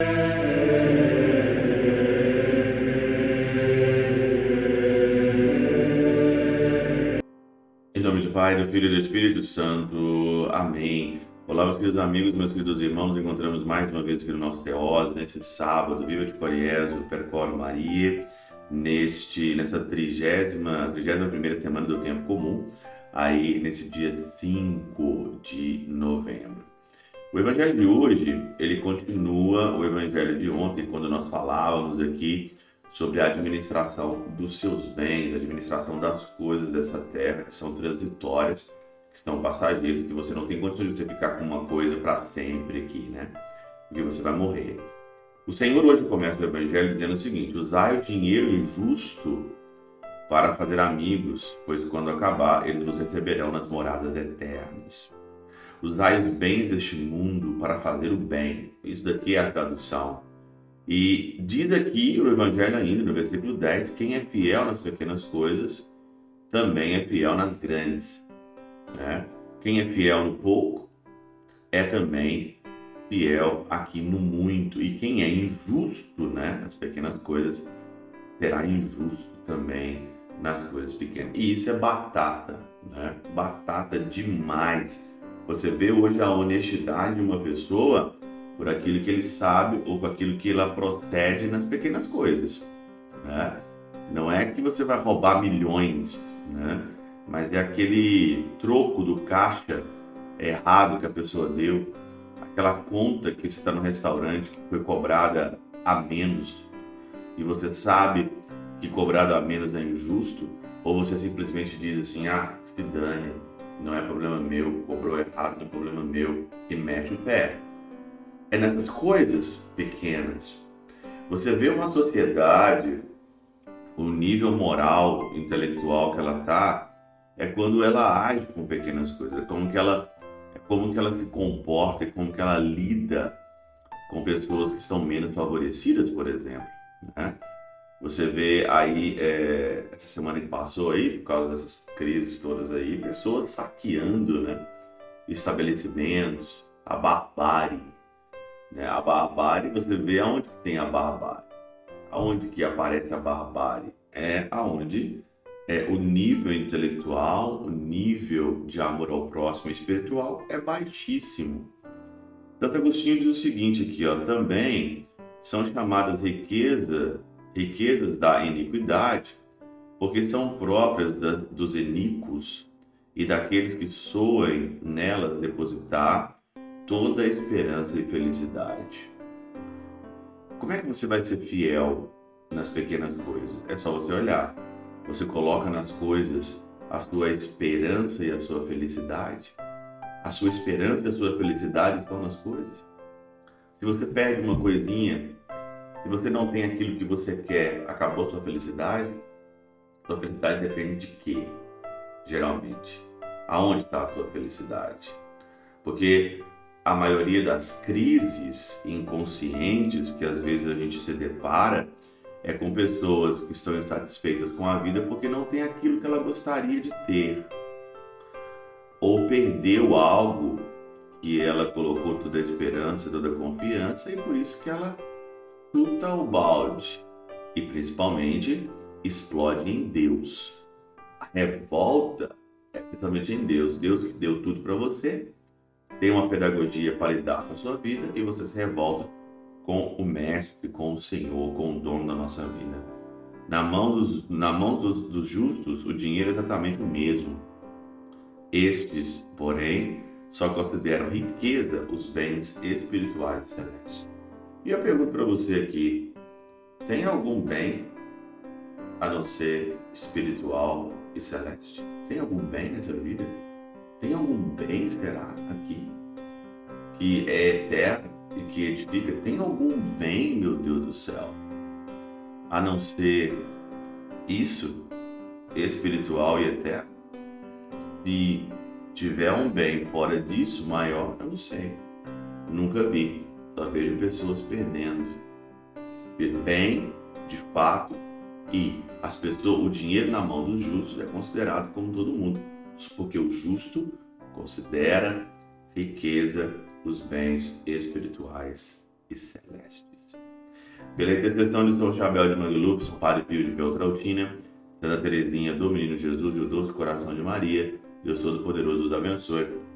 Em nome do Pai, do Filho e do Espírito Santo. Amém. Olá, meus queridos amigos, meus queridos irmãos. Encontramos mais uma vez aqui no nosso Teose, nesse sábado, Viva de Coriésio, Percoro Maria, neste, nessa trigésima, trigésima primeira semana do Tempo Comum, aí nesse dia 5 de novembro. O evangelho de hoje, ele continua o evangelho de ontem, quando nós falávamos aqui sobre a administração dos seus bens, a administração das coisas dessa terra que são transitórias, que são passageiras, que você não tem condições de você ficar com uma coisa para sempre aqui, né? Porque você vai morrer. O Senhor hoje começa o evangelho dizendo o seguinte: usai o dinheiro injusto para fazer amigos, pois quando acabar, eles vos receberão nas moradas eternas. Usai os bens deste mundo para fazer o bem. Isso daqui é a tradução. E diz aqui o Evangelho ainda, no versículo 10, quem é fiel nas pequenas coisas, também é fiel nas grandes. Né? Quem é fiel no pouco, é também fiel aqui no muito. E quem é injusto né, nas pequenas coisas, será injusto também nas coisas pequenas. E isso é batata, né? batata demais. Você vê hoje a honestidade de uma pessoa por aquilo que ele sabe ou com aquilo que ela procede nas pequenas coisas. Né? Não é que você vai roubar milhões, né? mas é aquele troco do caixa errado que a pessoa deu, aquela conta que você está no restaurante que foi cobrada a menos e você sabe que cobrado a menos é injusto, ou você simplesmente diz assim: ah, se dane, não é problema meu, cobrou errado, não é problema meu, e mete o pé. É nessas coisas pequenas. Você vê uma sociedade, o nível moral, intelectual que ela está, é quando ela age com pequenas coisas, é como que ela, é como que ela se comporta, é como que ela lida com pessoas que são menos favorecidas, por exemplo. Né? Você vê aí, é, essa semana que passou aí, por causa dessas crises todas aí, pessoas saqueando né, estabelecimentos, a barbárie. Né? A barbárie, você vê aonde que tem a barbárie. Aonde que aparece a barbárie? É aonde é, o nível intelectual, o nível de amor ao próximo espiritual é baixíssimo. Santo Agostinho diz o seguinte aqui, ó, também são chamadas riqueza riquezas da iniquidade, porque são próprias da, dos iníquos e daqueles que soem nelas depositar toda a esperança e felicidade. Como é que você vai ser fiel nas pequenas coisas? É só você olhar. Você coloca nas coisas a sua esperança e a sua felicidade. A sua esperança e a sua felicidade estão nas coisas. Se você perde uma coisinha se você não tem aquilo que você quer, acabou sua felicidade? Sua felicidade depende de quê? Geralmente. Aonde está a tua felicidade? Porque a maioria das crises inconscientes que às vezes a gente se depara é com pessoas que estão insatisfeitas com a vida porque não tem aquilo que ela gostaria de ter. Ou perdeu algo que ela colocou toda a esperança, toda a confiança e por isso que ela chuta o balde e principalmente explode em Deus. A revolta é principalmente em Deus. Deus que deu tudo para você, tem uma pedagogia para lidar com a sua vida e você se revolta com o Mestre, com o Senhor, com o dono da nossa vida. Na mão dos, na mão dos, dos justos, o dinheiro é exatamente o mesmo. Estes, porém, só consideram riqueza os bens espirituais celestes. E eu pergunto para você aqui: tem algum bem a não ser espiritual e celeste? Tem algum bem nessa vida? Tem algum bem, será, aqui, que é eterno e que edifica? Tem algum bem, meu Deus do céu, a não ser isso, espiritual e eterno? Se tiver um bem fora disso, maior, eu não sei. Nunca vi. Só vejo pessoas perdendo. Bem, de fato, e as pessoas, o dinheiro na mão dos justos é considerado como todo mundo, porque o justo considera riqueza os bens espirituais e celestes. Pela intercessão de São Chabel de Mangluf, Padre Pio de Peltrautina, Santa Teresinha do Menino Jesus e o Doce Coração de Maria, Deus Todo-Poderoso os abençoe.